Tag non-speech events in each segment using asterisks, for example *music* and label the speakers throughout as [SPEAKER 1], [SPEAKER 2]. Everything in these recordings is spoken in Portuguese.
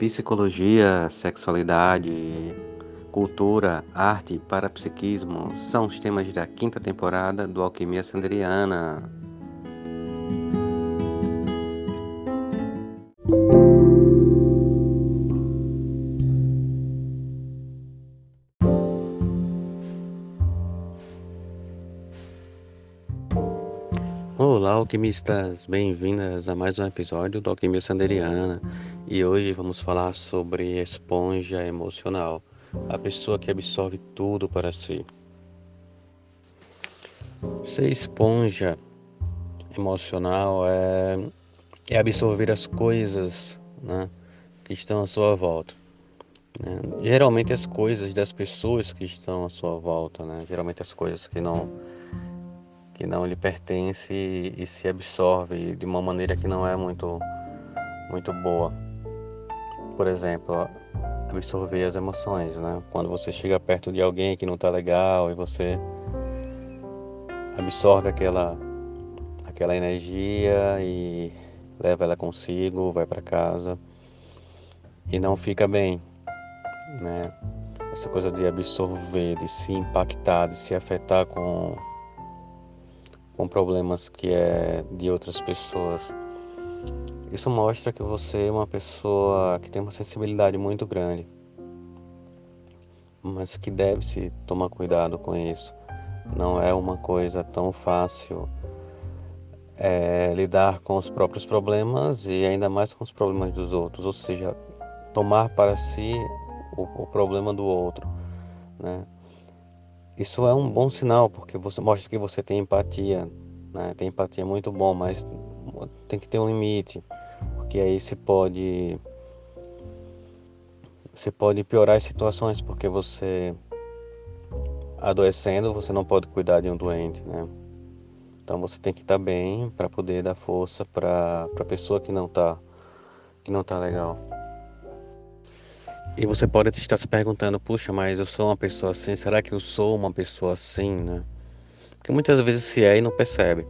[SPEAKER 1] Psicologia, sexualidade, cultura, arte e parapsiquismo são os temas da quinta temporada do Alquimia Sanderiana. Olá, alquimistas! Bem-vindas a mais um episódio do Alquimia Sanderiana e hoje vamos falar sobre esponja emocional, a pessoa que absorve tudo para si. Ser esponja emocional é, é absorver as coisas né, que estão à sua volta. Né? Geralmente as coisas das pessoas que estão à sua volta, né? geralmente as coisas que não que não lhe pertence e, e se absorve de uma maneira que não é muito muito boa. Por exemplo, absorver as emoções, né? Quando você chega perto de alguém que não está legal e você absorve aquela aquela energia e leva ela consigo, vai para casa e não fica bem, né? Essa coisa de absorver, de se impactar, de se afetar com com problemas que é de outras pessoas. Isso mostra que você é uma pessoa que tem uma sensibilidade muito grande, mas que deve se tomar cuidado com isso. Não é uma coisa tão fácil é, lidar com os próprios problemas e ainda mais com os problemas dos outros, ou seja, tomar para si o, o problema do outro, né? Isso é um bom sinal, porque você mostra que você tem empatia. Né? Tem empatia muito bom, mas tem que ter um limite, porque aí você pode você pode piorar as situações, porque você adoecendo, você não pode cuidar de um doente, né? Então você tem que estar bem para poder dar força para a pessoa que não está que não tá legal. E você pode estar se perguntando, puxa, mas eu sou uma pessoa assim, será que eu sou uma pessoa assim, né? Porque muitas vezes se é e não percebe.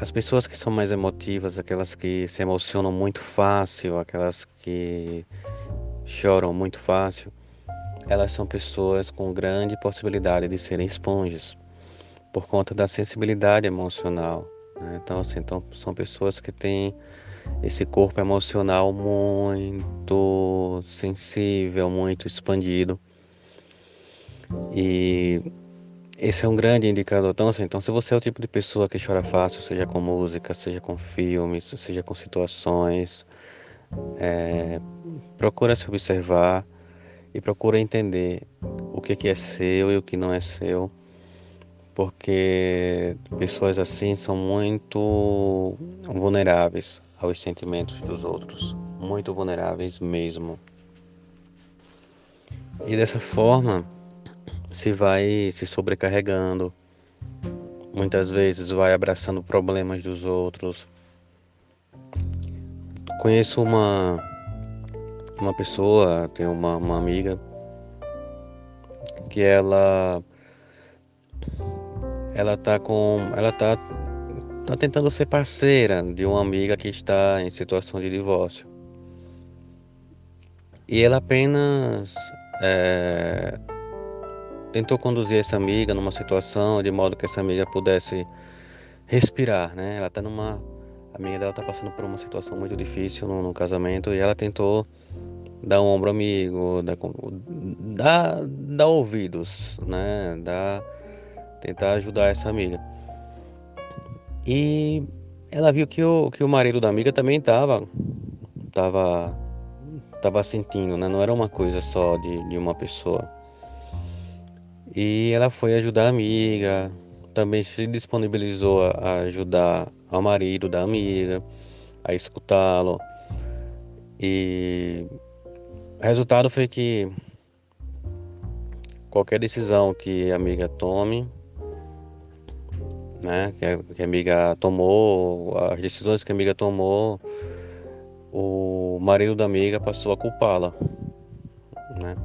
[SPEAKER 1] As pessoas que são mais emotivas, aquelas que se emocionam muito fácil, aquelas que choram muito fácil, elas são pessoas com grande possibilidade de serem esponjas, por conta da sensibilidade emocional. Né? Então, assim, então, são pessoas que têm esse corpo emocional muito sensível, muito expandido. E esse é um grande indicador. Então, assim, então, se você é o tipo de pessoa que chora fácil, seja com música, seja com filmes, seja com situações, é, procura se observar e procura entender o que, que é seu e o que não é seu, porque pessoas assim são muito vulneráveis aos sentimentos dos outros, muito vulneráveis mesmo. E dessa forma se vai se sobrecarregando, muitas vezes vai abraçando problemas dos outros. Conheço uma uma pessoa, tenho uma, uma amiga que ela ela tá com ela tá está tentando ser parceira de uma amiga que está em situação de divórcio. E ela apenas é, tentou conduzir essa amiga numa situação de modo que essa amiga pudesse respirar, né? Ela está numa a amiga dela está passando por uma situação muito difícil no, no, casamento e ela tentou dar um ombro amigo, dar, dar, ouvidos, né? Dar, tentar ajudar essa amiga. E ela viu que o, que o marido da amiga também estava tava, tava sentindo, né? Não era uma coisa só de, de uma pessoa. E ela foi ajudar a amiga, também se disponibilizou a ajudar ao marido da amiga, a escutá-lo. E o resultado foi que qualquer decisão que a amiga tome, né, que a, que a amiga tomou, as decisões que a amiga tomou, o marido da amiga passou a culpá-la, né?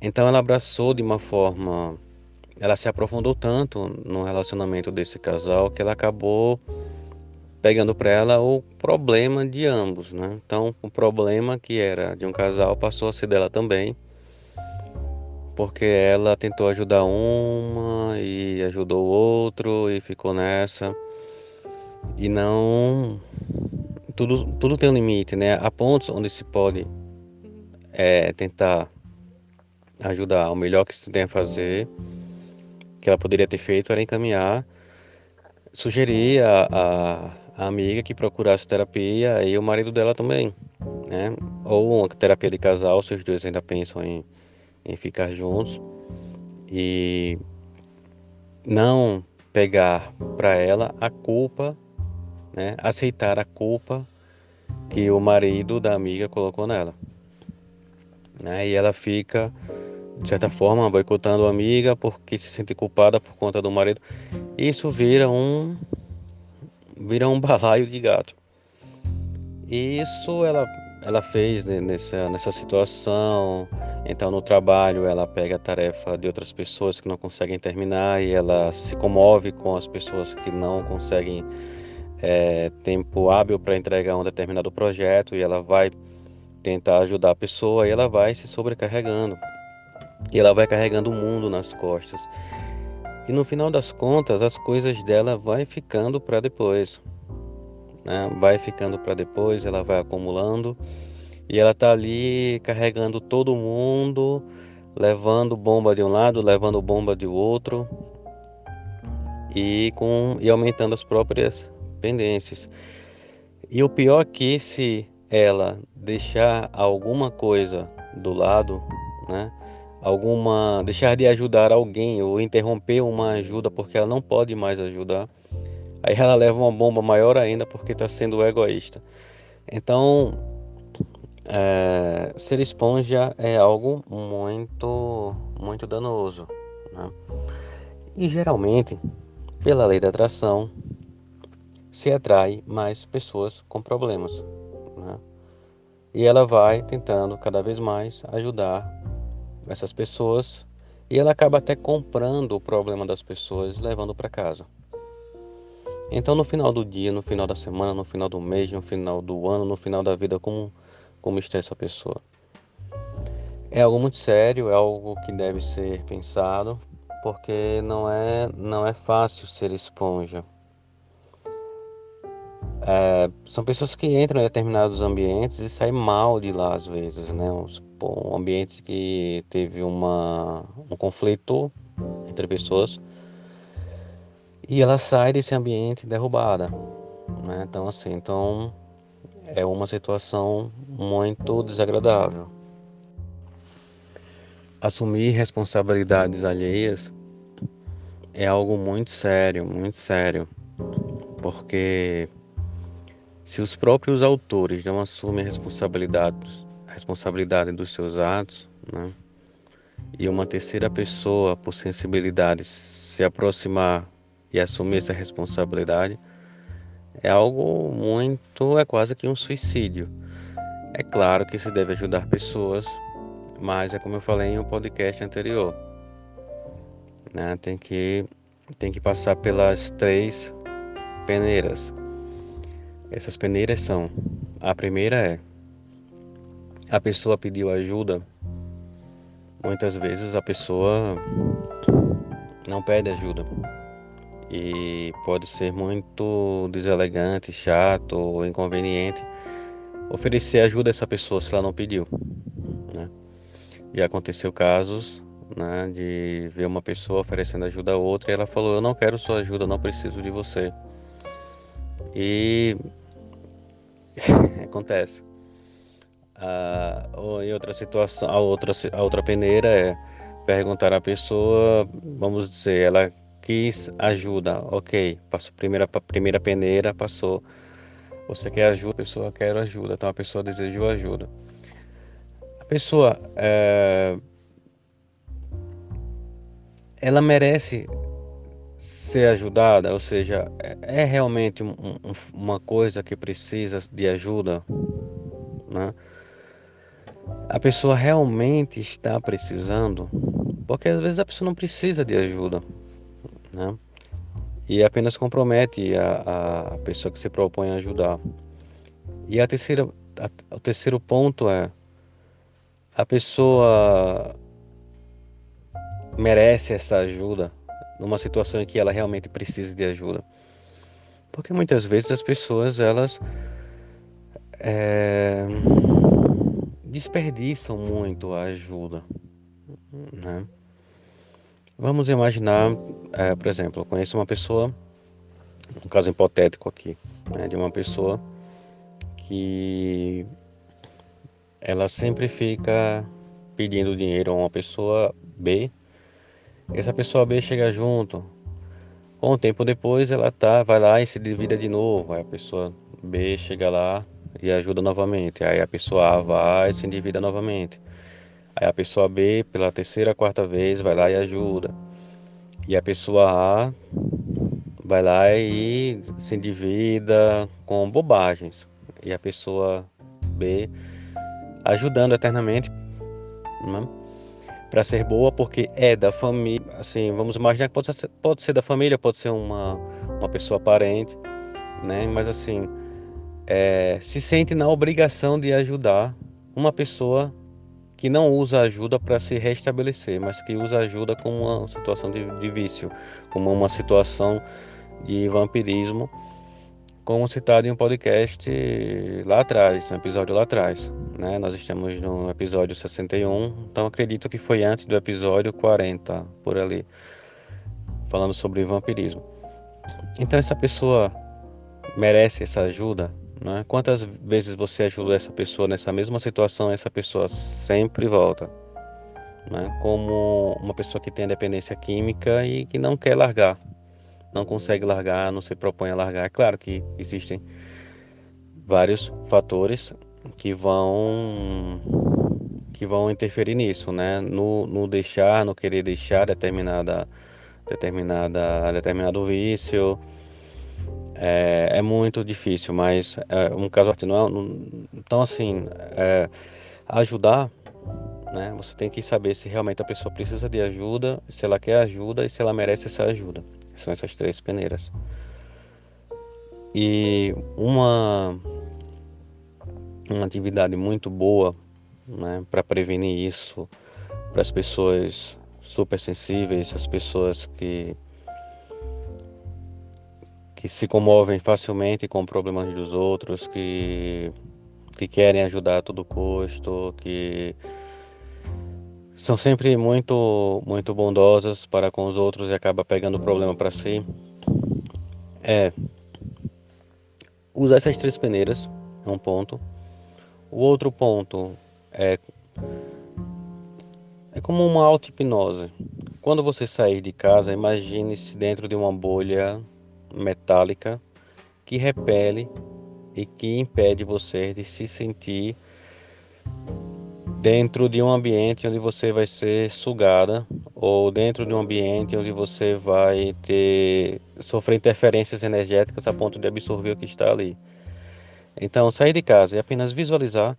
[SPEAKER 1] Então ela abraçou de uma forma, ela se aprofundou tanto no relacionamento desse casal que ela acabou pegando para ela o problema de ambos, né? Então, o problema que era de um casal passou a ser dela também, porque ela tentou ajudar uma e ajudou o outro e ficou nessa. E não tudo tudo tem um limite, né? Há pontos onde se pode é, tentar ajudar. O melhor que se tem a fazer, que ela poderia ter feito, era encaminhar, sugerir a, a a amiga que procurasse terapia e o marido dela também, né? Ou uma terapia de casal, se os dois ainda pensam em, em ficar juntos e não pegar para ela a culpa, né? Aceitar a culpa que o marido da amiga colocou nela, né? E ela fica de certa forma boicotando a amiga porque se sente culpada por conta do marido. Isso vira um vira um *laughs* balaio de gato. E isso ela, ela fez nessa, nessa situação. Então, no trabalho, ela pega a tarefa de outras pessoas que não conseguem terminar e ela se comove com as pessoas que não conseguem é, tempo hábil para entregar um determinado projeto e ela vai tentar ajudar a pessoa e ela vai se sobrecarregando. E ela vai carregando o mundo nas costas. E no final das contas, as coisas dela vai ficando para depois. Né? Vai ficando para depois, ela vai acumulando e ela tá ali carregando todo mundo, levando bomba de um lado, levando bomba de outro e com e aumentando as próprias pendências. E o pior é que se ela deixar alguma coisa do lado, né? Alguma deixar de ajudar alguém ou interromper uma ajuda porque ela não pode mais ajudar, aí ela leva uma bomba maior ainda porque está sendo egoísta. Então, é, ser esponja é algo muito, muito danoso. Né? E geralmente, pela lei da atração, se atrai mais pessoas com problemas. Né? E ela vai tentando cada vez mais ajudar essas pessoas e ela acaba até comprando o problema das pessoas e levando para casa. Então, no final do dia, no final da semana, no final do mês, no final do ano, no final da vida, como, como está essa pessoa? É algo muito sério, é algo que deve ser pensado, porque não é, não é fácil ser esponja. É, são pessoas que entram em determinados ambientes e saem mal de lá às vezes, né? um ambiente que teve uma, um conflito entre pessoas e ela sai desse ambiente derrubada, né? Então assim, então é uma situação muito desagradável. Assumir responsabilidades alheias é algo muito sério, muito sério, porque se os próprios autores não assumem responsabilidades, responsabilidade dos seus atos, né? e uma terceira pessoa, por sensibilidade, se aproximar e assumir essa responsabilidade, é algo muito, é quase que um suicídio. É claro que se deve ajudar pessoas, mas é como eu falei em um podcast anterior, né? Tem que tem que passar pelas três peneiras, essas peneiras são: a primeira é a pessoa pediu ajuda. Muitas vezes a pessoa não pede ajuda e pode ser muito deselegante, chato ou inconveniente oferecer ajuda a essa pessoa se ela não pediu. Né? Aconteceu casos né, de ver uma pessoa oferecendo ajuda a outra e ela falou: Eu não quero sua ajuda, não preciso de você. E *laughs* acontece. Ah, ou em outra situação, a outra, a outra peneira é perguntar à pessoa, vamos dizer, ela quis ajuda, ok, passou primeira primeira peneira, passou. Você quer ajuda, a pessoa quer ajuda, então a pessoa desejou ajuda. A pessoa é, ela merece ser ajudada, ou seja, é, é realmente um, um, uma coisa que precisa de ajuda, né? A pessoa realmente está precisando, porque às vezes a pessoa não precisa de ajuda, né? e apenas compromete a, a pessoa que se propõe a ajudar. E a terceira, a, o terceiro ponto é a pessoa merece essa ajuda numa situação em que ela realmente precisa de ajuda. Porque muitas vezes as pessoas elas é, desperdiçam muito a ajuda. Né? Vamos imaginar, é, por exemplo, eu conheço uma pessoa, um caso hipotético aqui, né, de uma pessoa que ela sempre fica pedindo dinheiro a uma pessoa B. Essa pessoa B chega junto. Com o tempo depois ela tá, vai lá e se divida de novo. Aí a pessoa B chega lá e ajuda novamente. Aí a pessoa A vai e se endivida novamente. Aí a pessoa B, pela terceira, quarta vez, vai lá e ajuda. E a pessoa A vai lá e se endivida com bobagens. E a pessoa B ajudando eternamente né? Para ser boa, porque é da família. Assim, vamos imaginar que pode ser, pode ser da família, pode ser uma, uma pessoa parente, né? Mas assim, é, se sente na obrigação de ajudar uma pessoa que não usa ajuda para se restabelecer, mas que usa ajuda como uma situação de, de vício, como uma situação de vampirismo como citado em um podcast lá atrás, um episódio lá atrás. Né? Nós estamos no episódio 61, então acredito que foi antes do episódio 40, por ali, falando sobre vampirismo. Então essa pessoa merece essa ajuda? Né? Quantas vezes você ajudou essa pessoa nessa mesma situação, essa pessoa sempre volta? Né? Como uma pessoa que tem dependência química e que não quer largar não consegue largar, não se propõe a largar. É claro que existem vários fatores que vão que vão interferir nisso, né? No, no deixar, no querer deixar determinada determinada determinado vício é, é muito difícil, mas é, um caso não, é, não então assim é, ajudar né? Você tem que saber se realmente a pessoa precisa de ajuda, se ela quer ajuda e se ela merece essa ajuda. São essas três peneiras. E uma, uma atividade muito boa né, para prevenir isso para as pessoas super sensíveis, as pessoas que que se comovem facilmente com problemas dos outros, que, que querem ajudar a todo custo, que são sempre muito muito bondosas para com os outros e acaba pegando o problema para si. É usar essas três peneiras é um ponto. O outro ponto é é como uma auto-hipnose. Quando você sair de casa, imagine-se dentro de uma bolha metálica que repele e que impede você de se sentir dentro de um ambiente onde você vai ser sugada ou dentro de um ambiente onde você vai ter sofrer interferências energéticas a ponto de absorver o que está ali. Então, sair de casa e apenas visualizar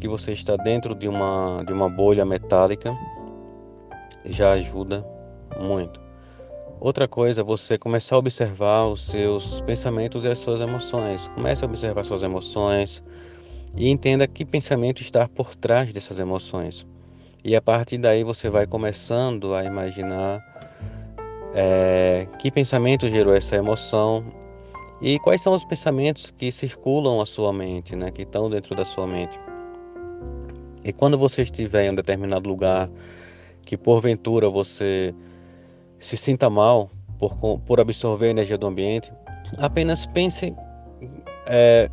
[SPEAKER 1] que você está dentro de uma de uma bolha metálica já ajuda muito. Outra coisa é você começar a observar os seus pensamentos e as suas emoções. Comece a observar suas emoções, e entenda que pensamento está por trás dessas emoções. E a partir daí você vai começando a imaginar é, que pensamento gerou essa emoção e quais são os pensamentos que circulam a sua mente, né, que estão dentro da sua mente. E quando você estiver em um determinado lugar que porventura você se sinta mal por, por absorver a energia do ambiente, apenas pense é,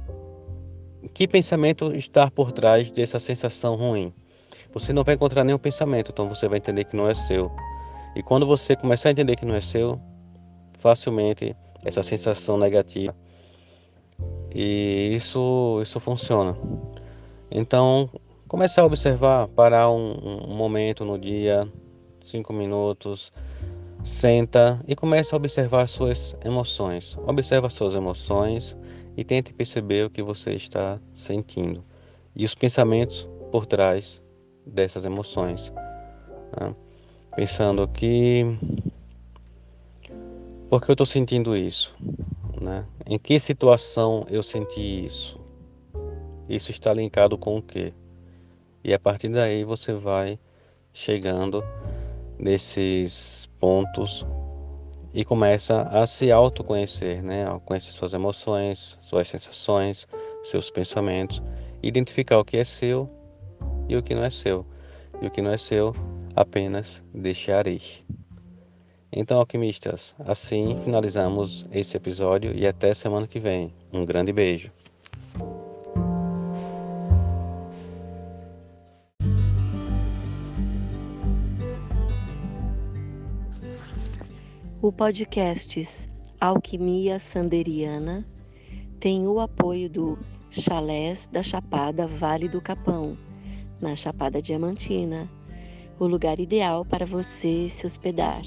[SPEAKER 1] que pensamento está por trás dessa sensação ruim? Você não vai encontrar nenhum pensamento, então você vai entender que não é seu. E quando você começar a entender que não é seu, facilmente essa sensação negativa e isso isso funciona. Então começar a observar, parar um, um momento no dia, cinco minutos, senta e começa a observar suas emoções. Observa suas emoções e tente perceber o que você está sentindo e os pensamentos por trás dessas emoções. Né? Pensando que Por que eu estou sentindo isso? Né? Em que situação eu senti isso? Isso está linkado com o quê? E a partir daí você vai chegando nesses pontos e começa a se autoconhecer, né? A conhecer suas emoções, suas sensações, seus pensamentos, identificar o que é seu e o que não é seu. E o que não é seu, apenas deixar ir. Então, alquimistas, assim finalizamos esse episódio e até semana que vem. Um grande beijo.
[SPEAKER 2] O podcast Alquimia Sanderiana tem o apoio do Chalés da Chapada Vale do Capão, na Chapada Diamantina, o lugar ideal para você se hospedar.